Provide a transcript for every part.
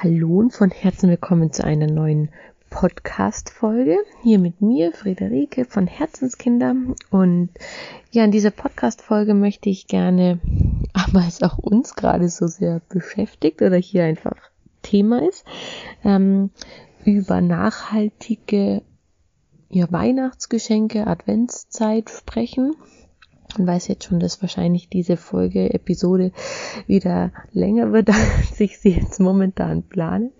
Hallo und von Herzen willkommen zu einer neuen Podcast-Folge. Hier mit mir, Friederike von Herzenskinder. Und ja, in dieser Podcast-Folge möchte ich gerne, aber es auch uns gerade so sehr beschäftigt oder hier einfach Thema ist, ähm, über nachhaltige ja, Weihnachtsgeschenke, Adventszeit sprechen und weiß jetzt schon, dass wahrscheinlich diese Folge, Episode wieder länger wird, als ich sie jetzt momentan plane.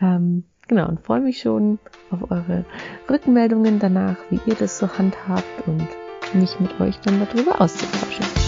Ähm, genau, und freue mich schon auf eure Rückmeldungen danach, wie ihr das so handhabt und mich mit euch dann darüber auszutauschen.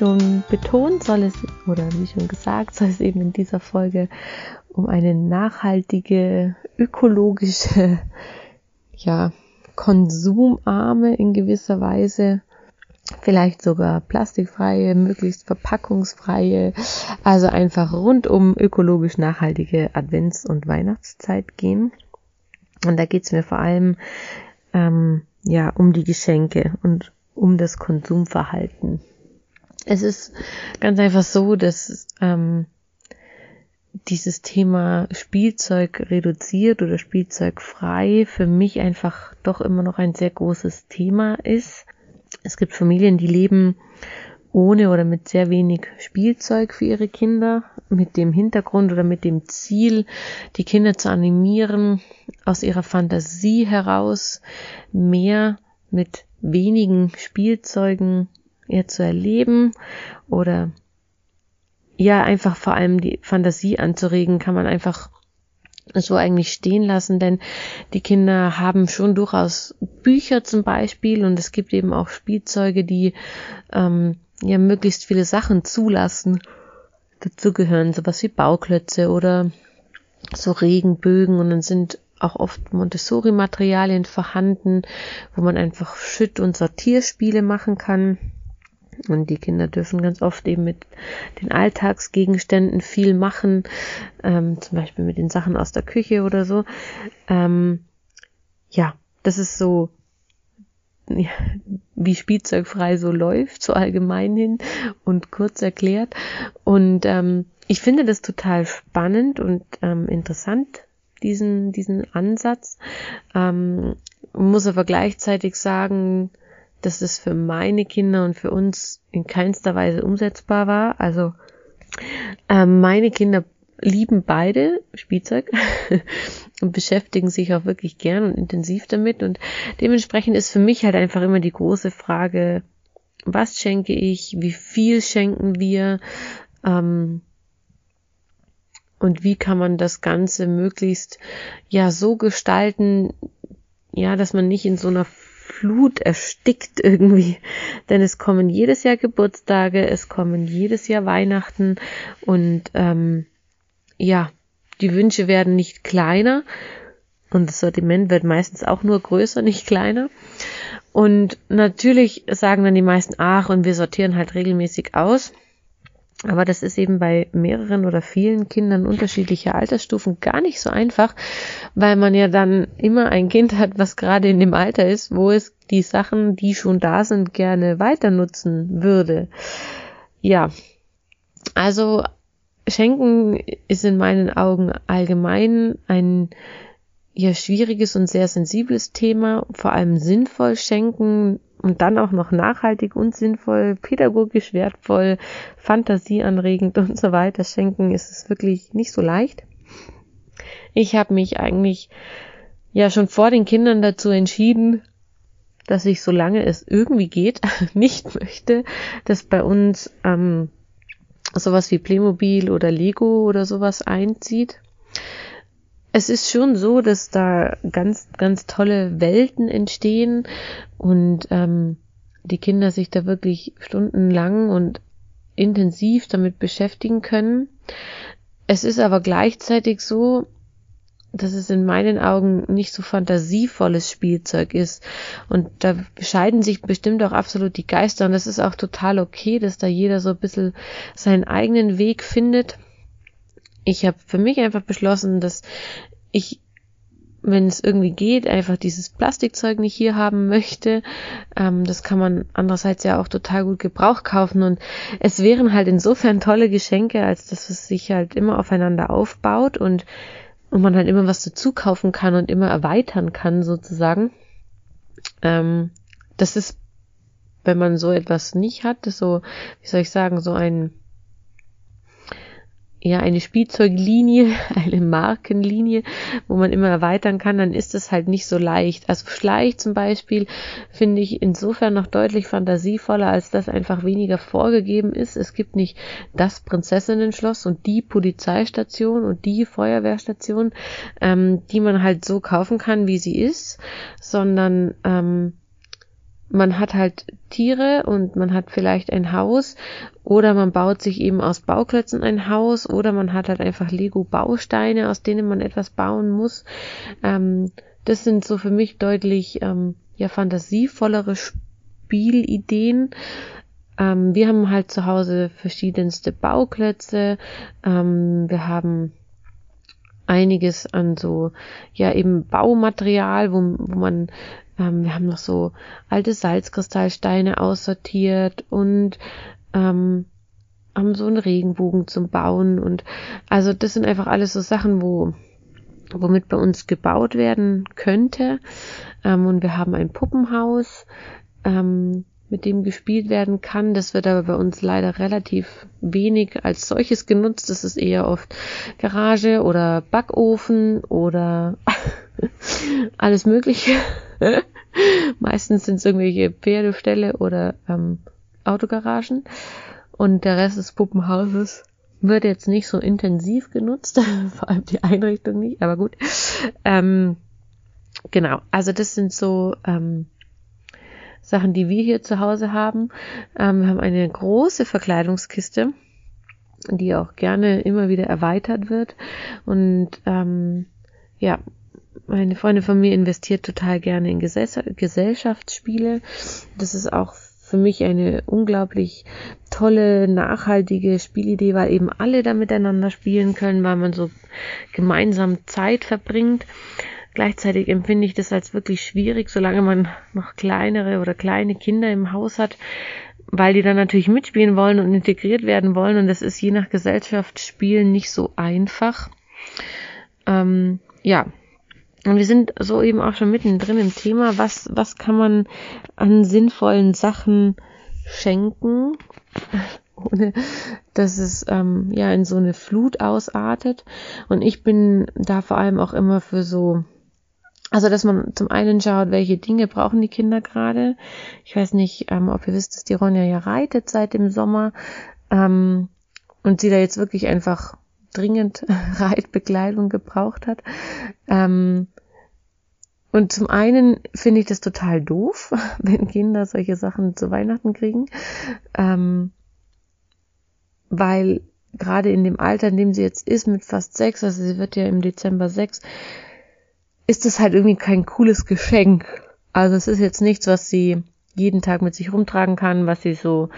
Schon betont soll es, oder wie schon gesagt, soll es eben in dieser Folge um eine nachhaltige, ökologische, ja, konsumarme in gewisser Weise, vielleicht sogar plastikfreie, möglichst verpackungsfreie, also einfach rundum ökologisch nachhaltige Advents- und Weihnachtszeit gehen. Und da geht's mir vor allem ähm, ja um die Geschenke und um das Konsumverhalten. Es ist ganz einfach so, dass ähm, dieses Thema Spielzeug reduziert oder Spielzeug frei für mich einfach doch immer noch ein sehr großes Thema ist. Es gibt Familien, die leben ohne oder mit sehr wenig Spielzeug für ihre Kinder, mit dem Hintergrund oder mit dem Ziel, die Kinder zu animieren, aus ihrer Fantasie heraus mehr mit wenigen Spielzeugen eher zu erleben oder ja, einfach vor allem die Fantasie anzuregen, kann man einfach so eigentlich stehen lassen, denn die Kinder haben schon durchaus Bücher zum Beispiel und es gibt eben auch Spielzeuge, die ähm, ja möglichst viele Sachen zulassen. Dazu gehören sowas wie Bauklötze oder so Regenbögen und dann sind auch oft Montessori-Materialien vorhanden, wo man einfach Schütt- und Sortierspiele machen kann. Und die Kinder dürfen ganz oft eben mit den Alltagsgegenständen viel machen, ähm, zum Beispiel mit den Sachen aus der Küche oder so. Ähm, ja, das ist so, ja, wie spielzeugfrei so läuft, so allgemein hin und kurz erklärt. Und ähm, ich finde das total spannend und ähm, interessant, diesen, diesen Ansatz. Ähm, muss aber gleichzeitig sagen, dass es für meine Kinder und für uns in keinster Weise umsetzbar war. Also äh, meine Kinder lieben beide Spielzeug und beschäftigen sich auch wirklich gern und intensiv damit. Und dementsprechend ist für mich halt einfach immer die große Frage, was schenke ich, wie viel schenken wir ähm, und wie kann man das Ganze möglichst ja so gestalten, ja, dass man nicht in so einer Flut erstickt irgendwie. Denn es kommen jedes Jahr Geburtstage, es kommen jedes Jahr Weihnachten und ähm, ja, die Wünsche werden nicht kleiner und das Sortiment wird meistens auch nur größer, nicht kleiner. Und natürlich sagen dann die meisten, ach, und wir sortieren halt regelmäßig aus. Aber das ist eben bei mehreren oder vielen Kindern unterschiedlicher Altersstufen gar nicht so einfach, weil man ja dann immer ein Kind hat, was gerade in dem Alter ist, wo es die Sachen, die schon da sind, gerne weiter nutzen würde. Ja, also Schenken ist in meinen Augen allgemein ein ja schwieriges und sehr sensibles Thema, vor allem sinnvoll schenken und dann auch noch nachhaltig und sinnvoll, pädagogisch wertvoll, fantasieanregend und so weiter schenken, ist es wirklich nicht so leicht. Ich habe mich eigentlich ja schon vor den Kindern dazu entschieden, dass ich, solange es irgendwie geht, nicht möchte, dass bei uns ähm, sowas wie Playmobil oder Lego oder sowas einzieht. Es ist schon so, dass da ganz, ganz tolle Welten entstehen und ähm, die Kinder sich da wirklich stundenlang und intensiv damit beschäftigen können. Es ist aber gleichzeitig so, dass es in meinen Augen nicht so fantasievolles Spielzeug ist. Und da bescheiden sich bestimmt auch absolut die Geister. Und das ist auch total okay, dass da jeder so ein bisschen seinen eigenen Weg findet. Ich habe für mich einfach beschlossen, dass ich wenn es irgendwie geht, einfach dieses Plastikzeug nicht hier haben möchte. Ähm, das kann man andererseits ja auch total gut Gebrauch kaufen und es wären halt insofern tolle Geschenke, als dass es sich halt immer aufeinander aufbaut und, und man halt immer was dazu kaufen kann und immer erweitern kann sozusagen. Ähm, das ist, wenn man so etwas nicht hat, so, wie soll ich sagen, so ein ja eine Spielzeuglinie, eine Markenlinie, wo man immer erweitern kann, dann ist es halt nicht so leicht. Also Schleich zum Beispiel finde ich insofern noch deutlich fantasievoller, als dass einfach weniger vorgegeben ist. Es gibt nicht das Prinzessinnenschloss und die Polizeistation und die Feuerwehrstation, ähm, die man halt so kaufen kann, wie sie ist, sondern ähm, man hat halt Tiere und man hat vielleicht ein Haus oder man baut sich eben aus Bauklötzen ein Haus oder man hat halt einfach Lego-Bausteine, aus denen man etwas bauen muss. Ähm, das sind so für mich deutlich ähm, ja fantasievollere Spielideen. Ähm, wir haben halt zu Hause verschiedenste Bauklötze. Ähm, wir haben einiges an so, ja, eben Baumaterial, wo, wo man ähm, wir haben noch so alte Salzkristallsteine aussortiert und ähm, haben so einen Regenbogen zum Bauen und also das sind einfach alles so Sachen, wo womit bei uns gebaut werden könnte. Ähm, und wir haben ein Puppenhaus, ähm, mit dem gespielt werden kann. Das wird aber bei uns leider relativ wenig als solches genutzt. Das ist eher oft Garage oder Backofen oder alles Mögliche. Meistens sind es irgendwelche Pferdeställe oder ähm, Autogaragen. Und der Rest des Puppenhauses wird jetzt nicht so intensiv genutzt, vor allem die Einrichtung nicht, aber gut. Ähm, genau, also das sind so ähm, Sachen, die wir hier zu Hause haben. Ähm, wir haben eine große Verkleidungskiste, die auch gerne immer wieder erweitert wird. Und ähm, ja, meine Freundin von mir investiert total gerne in Gesellschaftsspiele. Das ist auch für mich eine unglaublich tolle, nachhaltige Spielidee, weil eben alle da miteinander spielen können, weil man so gemeinsam Zeit verbringt. Gleichzeitig empfinde ich das als wirklich schwierig, solange man noch kleinere oder kleine Kinder im Haus hat, weil die dann natürlich mitspielen wollen und integriert werden wollen und das ist je nach Gesellschaftsspielen nicht so einfach. Ähm, ja, und wir sind so eben auch schon mittendrin im Thema, was, was kann man an sinnvollen Sachen schenken, ohne dass es ähm, ja in so eine Flut ausartet. Und ich bin da vor allem auch immer für so, also dass man zum einen schaut, welche Dinge brauchen die Kinder gerade. Ich weiß nicht, ähm, ob ihr wisst, dass die Ronja ja reitet seit dem Sommer ähm, und sie da jetzt wirklich einfach dringend Reitbekleidung gebraucht hat. Ähm, und zum einen finde ich das total doof, wenn Kinder solche Sachen zu Weihnachten kriegen, ähm, weil gerade in dem Alter, in dem sie jetzt ist, mit fast sechs, also sie wird ja im Dezember sechs, ist das halt irgendwie kein cooles Geschenk. Also es ist jetzt nichts, was sie jeden Tag mit sich rumtragen kann, was sie so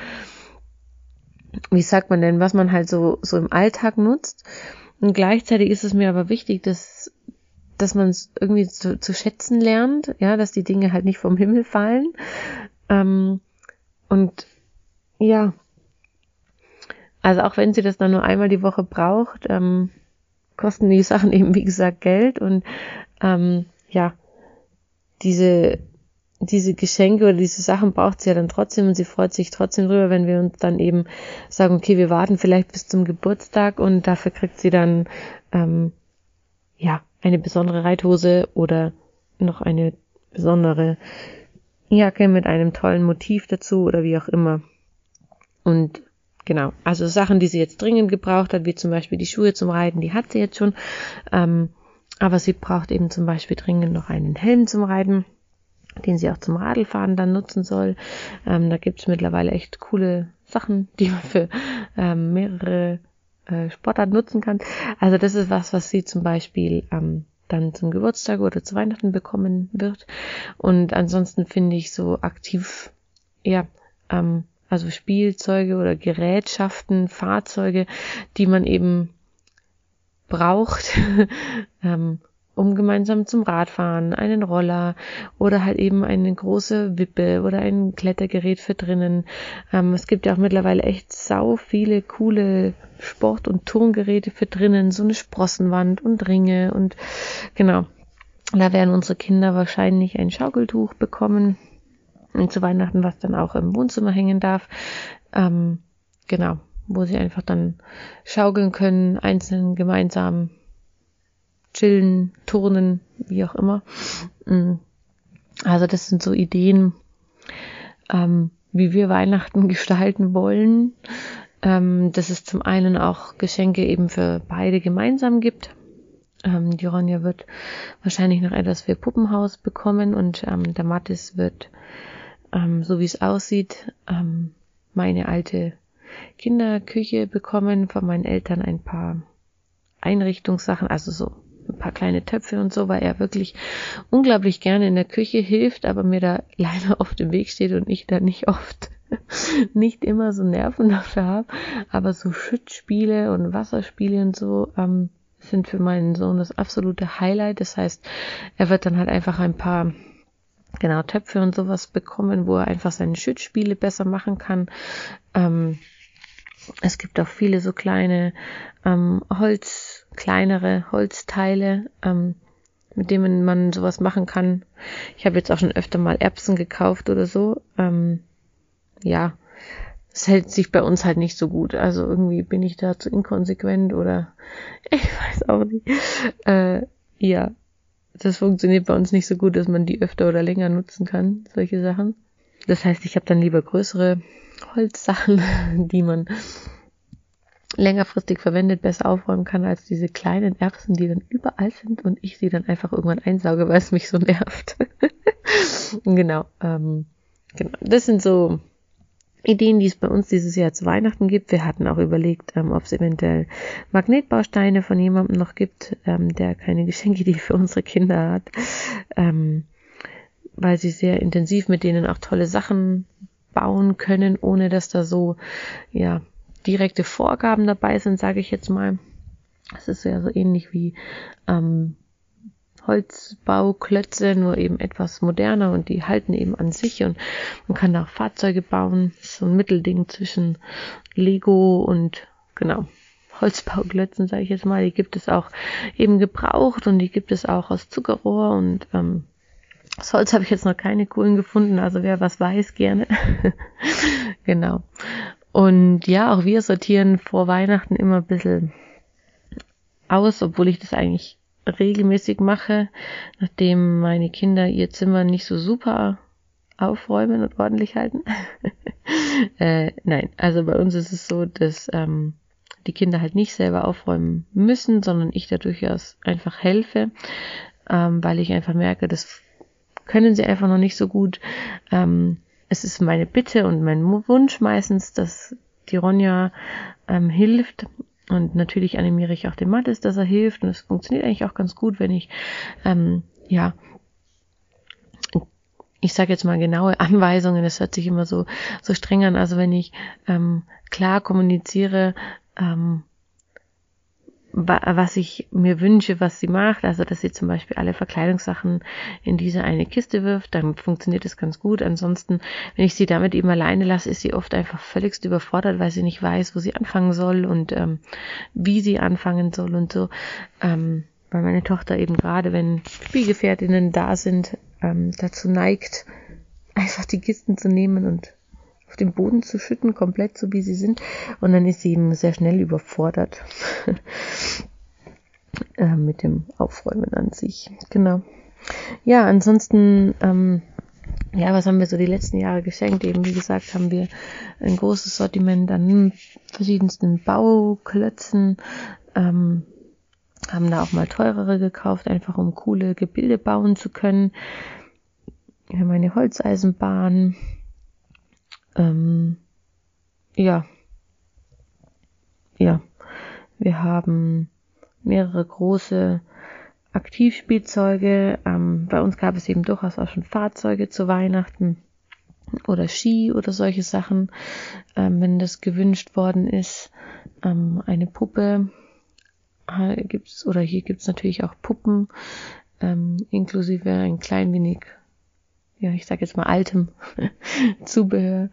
wie sagt man denn, was man halt so, so im Alltag nutzt. Und gleichzeitig ist es mir aber wichtig, dass, dass man es irgendwie zu, zu schätzen lernt, ja, dass die Dinge halt nicht vom Himmel fallen. Ähm, und ja, also auch wenn sie das dann nur einmal die Woche braucht, ähm, kosten die Sachen eben, wie gesagt, Geld und ähm, ja, diese diese Geschenke oder diese Sachen braucht sie ja dann trotzdem und sie freut sich trotzdem drüber, wenn wir uns dann eben sagen, okay, wir warten vielleicht bis zum Geburtstag und dafür kriegt sie dann ähm, ja eine besondere Reithose oder noch eine besondere Jacke mit einem tollen Motiv dazu oder wie auch immer. Und genau, also Sachen, die sie jetzt dringend gebraucht hat, wie zum Beispiel die Schuhe zum Reiten, die hat sie jetzt schon. Ähm, aber sie braucht eben zum Beispiel dringend noch einen Helm zum Reiten, den sie auch zum Radlfahren dann nutzen soll. Ähm, da gibt's mittlerweile echt coole Sachen, die man für ähm, mehrere äh, Sportarten nutzen kann. Also das ist was, was sie zum Beispiel ähm, dann zum Geburtstag oder zu Weihnachten bekommen wird. Und ansonsten finde ich so aktiv, ja, ähm, also Spielzeuge oder Gerätschaften, Fahrzeuge, die man eben braucht, ähm, um gemeinsam zum Radfahren, einen Roller oder halt eben eine große Wippe oder ein Klettergerät für drinnen. Ähm, es gibt ja auch mittlerweile echt sau viele coole Sport- und Turngeräte für drinnen, so eine Sprossenwand und Ringe und genau. Da werden unsere Kinder wahrscheinlich ein Schaukeltuch bekommen und zu Weihnachten, was dann auch im Wohnzimmer hängen darf. Ähm, genau, wo sie einfach dann schaukeln können, einzeln gemeinsam chillen, turnen, wie auch immer. Mm. Also das sind so Ideen, ähm, wie wir Weihnachten gestalten wollen. Ähm, dass es zum einen auch Geschenke eben für beide gemeinsam gibt. Ähm, die Ronja wird wahrscheinlich noch etwas für Puppenhaus bekommen und ähm, der Mattis wird, ähm, so wie es aussieht, ähm, meine alte Kinderküche bekommen, von meinen Eltern ein paar Einrichtungssachen, also so ein paar kleine Töpfe und so, weil er wirklich unglaublich gerne in der Küche hilft, aber mir da leider auf dem Weg steht und ich da nicht oft, nicht immer so Nerven dafür habe. Aber so Schützspiele und Wasserspiele und so ähm, sind für meinen Sohn das absolute Highlight. Das heißt, er wird dann halt einfach ein paar genau Töpfe und sowas bekommen, wo er einfach seine Schützspiele besser machen kann. Ähm, es gibt auch viele so kleine ähm, Holz, kleinere Holzteile, ähm, mit denen man sowas machen kann. Ich habe jetzt auch schon öfter mal Erbsen gekauft oder so. Ähm, ja, es hält sich bei uns halt nicht so gut. Also irgendwie bin ich da zu inkonsequent oder ich weiß auch nicht. Äh, ja, das funktioniert bei uns nicht so gut, dass man die öfter oder länger nutzen kann, solche Sachen. Das heißt, ich habe dann lieber größere Holzsachen, die man längerfristig verwendet, besser aufräumen kann als diese kleinen Erbsen, die dann überall sind und ich sie dann einfach irgendwann einsauge, weil es mich so nervt. genau, ähm, genau. Das sind so Ideen, die es bei uns dieses Jahr zu Weihnachten gibt. Wir hatten auch überlegt, ähm, ob es eventuell Magnetbausteine von jemandem noch gibt, ähm, der keine Geschenkidee für unsere Kinder hat, ähm, weil sie sehr intensiv mit denen auch tolle Sachen bauen können, ohne dass da so, ja, direkte Vorgaben dabei sind, sage ich jetzt mal. Es ist ja so ähnlich wie ähm, Holzbauklötze, nur eben etwas moderner und die halten eben an sich und man kann auch Fahrzeuge bauen. So ein Mittelding zwischen Lego und genau Holzbauklötzen, sage ich jetzt mal. Die gibt es auch eben gebraucht und die gibt es auch aus Zuckerrohr und ähm, aus Holz habe ich jetzt noch keine coolen gefunden, also wer was weiß, gerne. genau. Und ja, auch wir sortieren vor Weihnachten immer ein bisschen aus, obwohl ich das eigentlich regelmäßig mache, nachdem meine Kinder ihr Zimmer nicht so super aufräumen und ordentlich halten. äh, nein, also bei uns ist es so, dass ähm, die Kinder halt nicht selber aufräumen müssen, sondern ich da durchaus einfach helfe, ähm, weil ich einfach merke, das können sie einfach noch nicht so gut. Ähm, es ist meine Bitte und mein Wunsch meistens, dass die Ronja ähm, hilft. Und natürlich animiere ich auch den Mattes, dass er hilft. Und es funktioniert eigentlich auch ganz gut, wenn ich, ähm, ja, ich sage jetzt mal genaue Anweisungen, das hört sich immer so, so streng an. Also wenn ich ähm, klar kommuniziere, ähm, was ich mir wünsche, was sie macht. Also, dass sie zum Beispiel alle Verkleidungssachen in diese eine Kiste wirft, dann funktioniert es ganz gut. Ansonsten, wenn ich sie damit eben alleine lasse, ist sie oft einfach völligst überfordert, weil sie nicht weiß, wo sie anfangen soll und ähm, wie sie anfangen soll und so. Ähm, weil meine Tochter eben gerade, wenn Spielgefährtinnen da sind, ähm, dazu neigt, einfach die Kisten zu nehmen und auf den Boden zu schütten, komplett so wie sie sind. Und dann ist sie eben sehr schnell überfordert äh, mit dem Aufräumen an sich. Genau. Ja, ansonsten ähm, ja, was haben wir so die letzten Jahre geschenkt? Eben, wie gesagt, haben wir ein großes Sortiment an verschiedensten Bauklötzen, ähm, haben da auch mal teurere gekauft, einfach um coole Gebilde bauen zu können. Wir haben eine Holzeisenbahn, ähm, ja, ja, wir haben mehrere große Aktivspielzeuge. Ähm, bei uns gab es eben durchaus auch schon Fahrzeuge zu Weihnachten oder Ski oder solche Sachen, ähm, wenn das gewünscht worden ist. Ähm, eine Puppe gibt's oder hier gibt's natürlich auch Puppen ähm, inklusive ein klein wenig ja, ich sage jetzt mal altem Zubehör,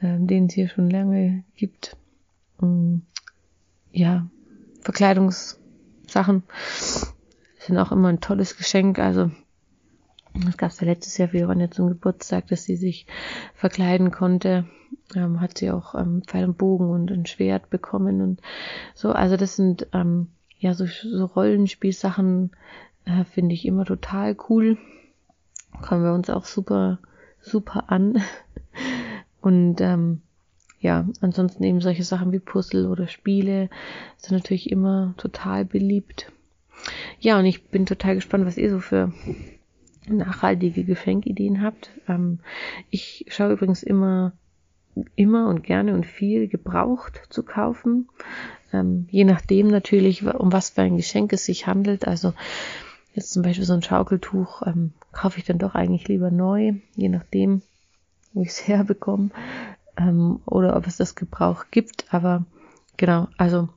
ähm, den es hier schon lange gibt. Ähm, ja, Verkleidungssachen sind auch immer ein tolles Geschenk. Also das gab ja letztes Jahr für Ronja zum Geburtstag, dass sie sich verkleiden konnte. Ähm, hat sie auch ähm, Pfeil und Bogen und ein Schwert bekommen und so. Also das sind ähm, ja so, so Rollenspielsachen, äh, finde ich immer total cool. Kommen wir uns auch super, super an. Und ähm, ja, ansonsten eben solche Sachen wie Puzzle oder Spiele sind natürlich immer total beliebt. Ja, und ich bin total gespannt, was ihr so für nachhaltige Geschenkideen habt. Ähm, ich schaue übrigens immer, immer und gerne und viel gebraucht zu kaufen. Ähm, je nachdem natürlich, um was für ein Geschenk es sich handelt. Also jetzt zum Beispiel so ein Schaukeltuch ähm, kaufe ich dann doch eigentlich lieber neu, je nachdem, wo ich es herbekomme. Ähm, oder ob es das Gebrauch gibt. Aber genau, also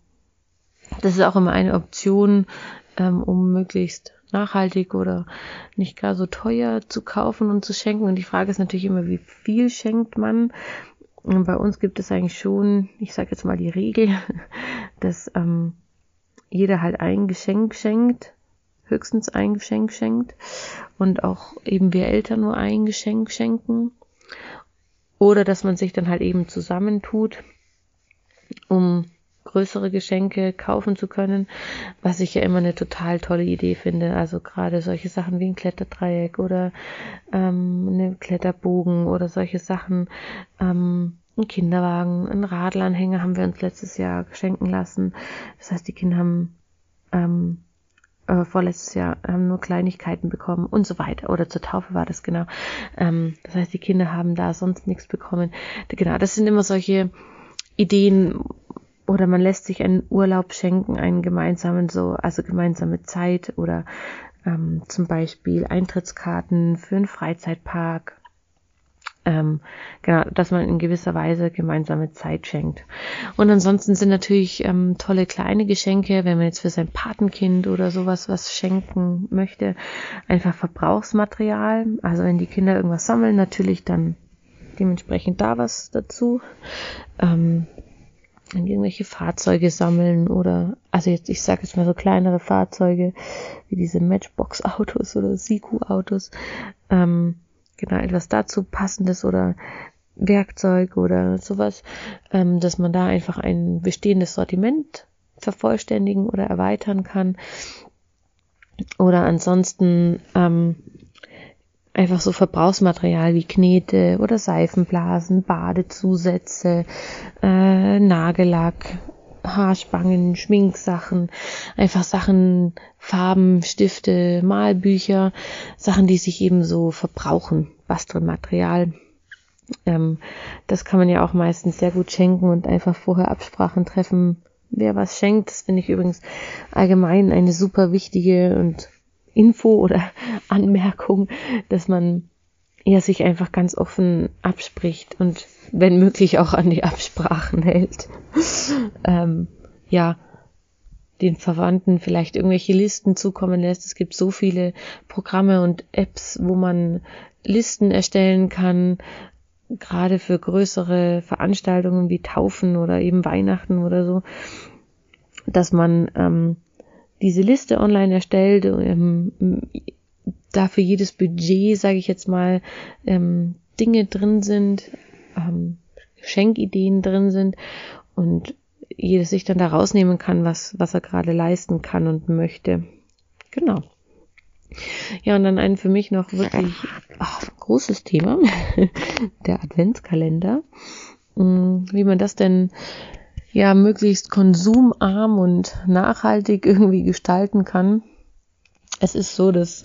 das ist auch immer eine Option, ähm, um möglichst nachhaltig oder nicht gar so teuer zu kaufen und zu schenken. Und die Frage ist natürlich immer, wie viel schenkt man? Und bei uns gibt es eigentlich schon, ich sage jetzt mal die Regel, dass ähm, jeder halt ein Geschenk schenkt, höchstens ein Geschenk schenkt und auch eben wir Eltern nur ein Geschenk schenken. Oder dass man sich dann halt eben zusammentut, um größere Geschenke kaufen zu können, was ich ja immer eine total tolle Idee finde. Also gerade solche Sachen wie ein Kletterdreieck oder ähm, eine Kletterbogen oder solche Sachen. Ähm, ein Kinderwagen, ein Radlanhänger haben wir uns letztes Jahr schenken lassen. Das heißt, die Kinder haben ähm, äh, vorletztes Jahr haben nur Kleinigkeiten bekommen und so weiter. Oder zur Taufe war das genau. Ähm, das heißt, die Kinder haben da sonst nichts bekommen. Genau, das sind immer solche Ideen, oder man lässt sich einen Urlaub schenken, einen gemeinsamen so, also gemeinsame Zeit oder ähm, zum Beispiel Eintrittskarten für einen Freizeitpark. Ähm, genau, dass man in gewisser Weise gemeinsame Zeit schenkt. Und ansonsten sind natürlich ähm, tolle kleine Geschenke, wenn man jetzt für sein Patenkind oder sowas was schenken möchte, einfach Verbrauchsmaterial. Also wenn die Kinder irgendwas sammeln, natürlich dann dementsprechend da was dazu. Ähm, irgendwelche Fahrzeuge sammeln oder, also jetzt, ich sage jetzt mal so kleinere Fahrzeuge, wie diese Matchbox-Autos oder Siku-Autos, ähm, genau, etwas dazu passendes oder Werkzeug oder sowas, ähm, dass man da einfach ein bestehendes Sortiment vervollständigen oder erweitern kann. Oder ansonsten ähm, einfach so Verbrauchsmaterial wie Knete oder Seifenblasen, Badezusätze, äh, Nagellack, Haarspangen, Schminksachen, einfach Sachen, Farben, Stifte, Malbücher, Sachen, die sich eben so verbrauchen, Bastelmaterial. Ähm, das kann man ja auch meistens sehr gut schenken und einfach vorher Absprachen treffen, wer was schenkt. Das finde ich übrigens allgemein eine super wichtige und Info oder Anmerkung, dass man ja sich einfach ganz offen abspricht und wenn möglich auch an die Absprachen hält. ähm, ja, den Verwandten vielleicht irgendwelche Listen zukommen lässt. Es gibt so viele Programme und Apps, wo man Listen erstellen kann, gerade für größere Veranstaltungen wie Taufen oder eben Weihnachten oder so, dass man ähm, diese Liste online erstellt, ähm, da für jedes Budget, sage ich jetzt mal, ähm, Dinge drin sind, ähm, Schenkideen drin sind und jeder sich dann da rausnehmen kann, was, was er gerade leisten kann und möchte. Genau. Ja, und dann ein für mich noch wirklich ach, großes Thema, der Adventskalender. Mm, wie man das denn ja möglichst konsumarm und nachhaltig irgendwie gestalten kann. Es ist so, dass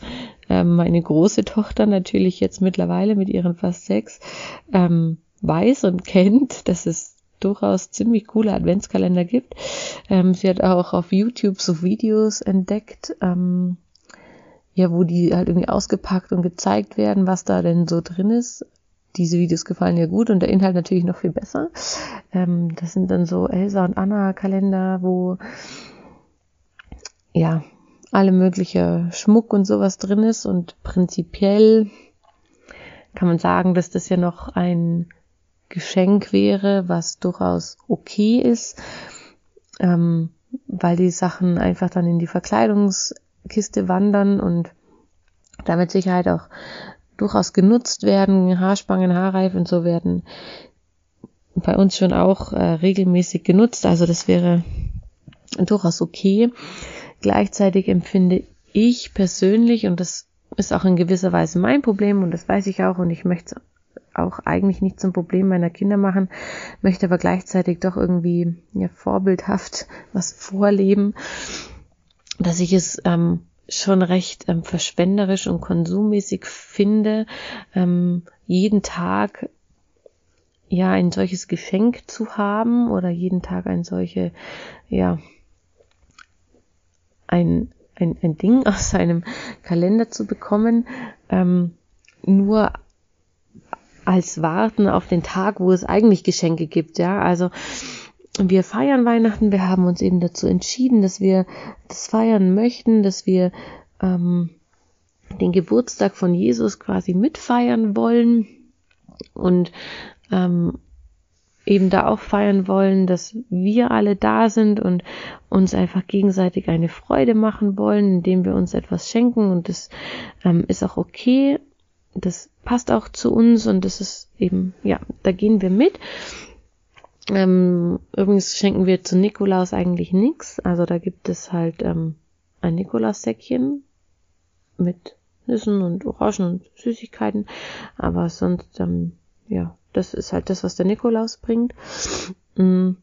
ähm, meine große Tochter natürlich jetzt mittlerweile mit ihren fast sechs ähm, weiß und kennt, dass es durchaus ziemlich coole Adventskalender gibt. Ähm, sie hat auch auf YouTube so Videos entdeckt, ähm, ja, wo die halt irgendwie ausgepackt und gezeigt werden, was da denn so drin ist. Diese Videos gefallen ihr gut und der Inhalt natürlich noch viel besser. Ähm, das sind dann so Elsa und Anna Kalender, wo ja alle mögliche Schmuck und sowas drin ist und prinzipiell kann man sagen, dass das ja noch ein Geschenk wäre, was durchaus okay ist, ähm, weil die Sachen einfach dann in die Verkleidungskiste wandern und damit Sicherheit auch durchaus genutzt werden. Haarspangen, Haarreifen und so werden bei uns schon auch äh, regelmäßig genutzt. Also das wäre durchaus okay. Gleichzeitig empfinde ich persönlich, und das ist auch in gewisser Weise mein Problem, und das weiß ich auch, und ich möchte auch eigentlich nicht zum Problem meiner Kinder machen, möchte aber gleichzeitig doch irgendwie ja, vorbildhaft was vorleben, dass ich es ähm, schon recht ähm, verschwenderisch und konsummäßig finde, ähm, jeden Tag ja ein solches Geschenk zu haben oder jeden Tag ein solche ja ein ein, ein Ding aus seinem Kalender zu bekommen, ähm, nur als Warten auf den Tag, wo es eigentlich Geschenke gibt, ja. Also wir feiern Weihnachten, wir haben uns eben dazu entschieden, dass wir das feiern möchten, dass wir ähm, den Geburtstag von Jesus quasi mitfeiern wollen und ähm, eben da auch feiern wollen, dass wir alle da sind und uns einfach gegenseitig eine Freude machen wollen, indem wir uns etwas schenken und das ähm, ist auch okay das passt auch zu uns und das ist eben, ja, da gehen wir mit. Ähm, übrigens schenken wir zu Nikolaus eigentlich nichts. Also da gibt es halt ähm, ein Nikolaussäckchen mit Nüssen und Orangen und Süßigkeiten. Aber sonst, ähm, ja, das ist halt das, was der Nikolaus bringt. Mhm.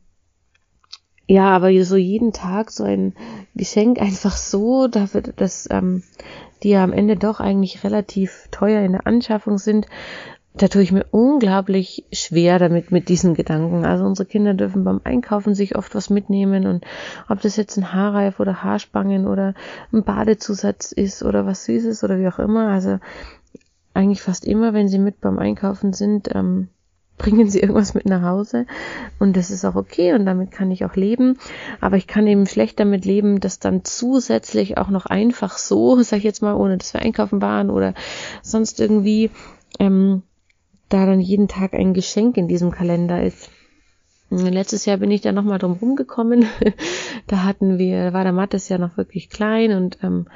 Ja, aber so jeden Tag so ein Geschenk einfach so, da wird das, ähm, die ja am Ende doch eigentlich relativ teuer in der Anschaffung sind, da tue ich mir unglaublich schwer damit mit diesen Gedanken. Also unsere Kinder dürfen beim Einkaufen sich oft was mitnehmen und ob das jetzt ein Haarreif oder Haarspangen oder ein Badezusatz ist oder was Süßes oder wie auch immer. Also eigentlich fast immer, wenn sie mit beim Einkaufen sind, ähm, bringen sie irgendwas mit nach Hause und das ist auch okay und damit kann ich auch leben, aber ich kann eben schlecht damit leben, dass dann zusätzlich auch noch einfach so, sag ich jetzt mal, ohne dass wir einkaufen waren oder sonst irgendwie ähm, da dann jeden Tag ein Geschenk in diesem Kalender ist. Letztes Jahr bin ich da nochmal drum rumgekommen. da hatten wir, war der Mattes ja noch wirklich klein und ähm,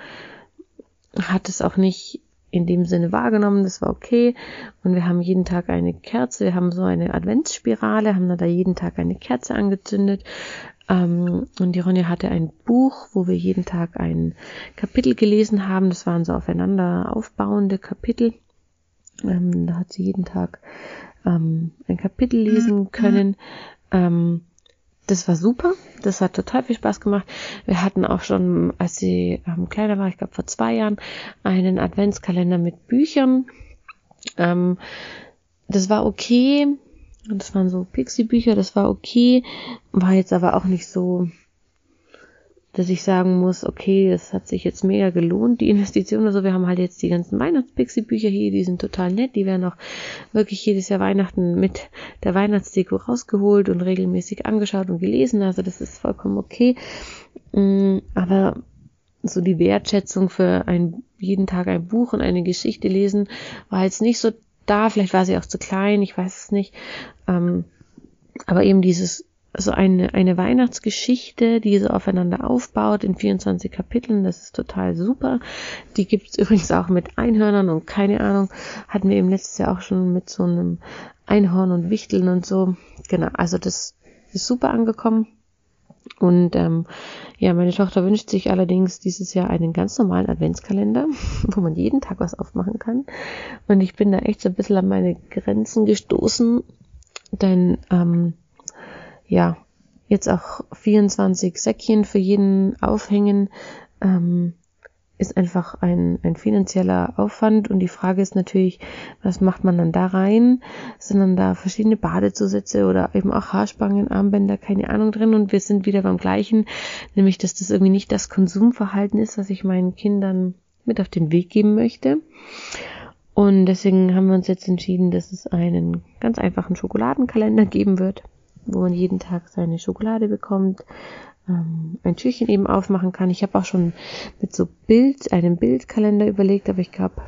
hat es auch nicht in dem Sinne wahrgenommen, das war okay. Und wir haben jeden Tag eine Kerze, wir haben so eine Adventsspirale, haben da jeden Tag eine Kerze angezündet. Ähm, und die Ronja hatte ein Buch, wo wir jeden Tag ein Kapitel gelesen haben. Das waren so aufeinander aufbauende Kapitel. Ähm, da hat sie jeden Tag ähm, ein Kapitel lesen mhm. können. Ähm, das war super. Das hat total viel Spaß gemacht. Wir hatten auch schon, als sie ähm, kleiner war, ich glaube vor zwei Jahren, einen Adventskalender mit Büchern. Ähm, das war okay. Das waren so Pixie-Bücher, das war okay. War jetzt aber auch nicht so dass ich sagen muss, okay, es hat sich jetzt mega gelohnt, die Investition oder so. Wir haben halt jetzt die ganzen Weihnachtspixie-Bücher hier, die sind total nett. Die werden auch wirklich jedes Jahr Weihnachten mit der Weihnachtsdeko rausgeholt und regelmäßig angeschaut und gelesen. Also das ist vollkommen okay. Mm, aber so die Wertschätzung für ein, jeden Tag ein Buch und eine Geschichte lesen war jetzt nicht so da. Vielleicht war sie auch zu klein, ich weiß es nicht. Ähm, aber eben dieses so eine, eine Weihnachtsgeschichte, die so aufeinander aufbaut in 24 Kapiteln. Das ist total super. Die gibt's übrigens auch mit Einhörnern und keine Ahnung, hatten wir eben letztes Jahr auch schon mit so einem Einhorn und Wichteln und so. Genau, also das ist super angekommen. Und ähm, ja, meine Tochter wünscht sich allerdings dieses Jahr einen ganz normalen Adventskalender, wo man jeden Tag was aufmachen kann. Und ich bin da echt so ein bisschen an meine Grenzen gestoßen, denn ähm, ja, jetzt auch 24 Säckchen für jeden aufhängen, ähm, ist einfach ein, ein finanzieller Aufwand und die Frage ist natürlich, was macht man dann da rein? Sind dann da verschiedene Badezusätze oder eben auch Haarspangen, Armbänder, keine Ahnung drin und wir sind wieder beim gleichen, nämlich dass das irgendwie nicht das Konsumverhalten ist, was ich meinen Kindern mit auf den Weg geben möchte. Und deswegen haben wir uns jetzt entschieden, dass es einen ganz einfachen Schokoladenkalender geben wird, wo man jeden Tag seine Schokolade bekommt, ähm, ein Türchen eben aufmachen kann. Ich habe auch schon mit so Bild, einem Bildkalender überlegt, aber ich glaube,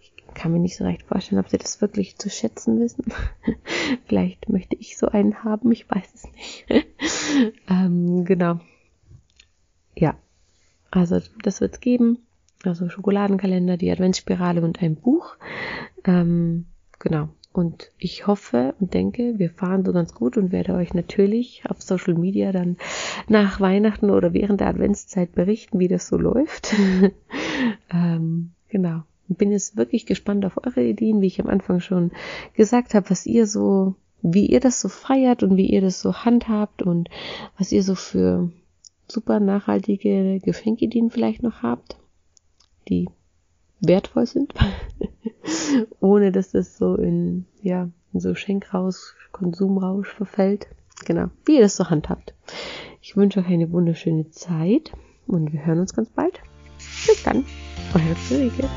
ich kann mir nicht so recht vorstellen, ob sie das wirklich zu schätzen wissen. Vielleicht möchte ich so einen haben, ich weiß es nicht. ähm, genau. Ja, also das wird es geben. Also Schokoladenkalender, die Adventsspirale und ein Buch. Ähm, genau. Und ich hoffe und denke, wir fahren so ganz gut und werde euch natürlich auf Social Media dann nach Weihnachten oder während der Adventszeit berichten, wie das so läuft. ähm, genau. Bin jetzt wirklich gespannt auf eure Ideen, wie ich am Anfang schon gesagt habe, was ihr so, wie ihr das so feiert und wie ihr das so handhabt und was ihr so für super nachhaltige Geschenkideen vielleicht noch habt, die wertvoll sind. ohne dass das so in, ja, in so Schenkrausch, Konsumrausch verfällt. Genau, wie ihr das so handhabt. Ich wünsche euch eine wunderschöne Zeit und wir hören uns ganz bald. Bis dann, eure Friederike.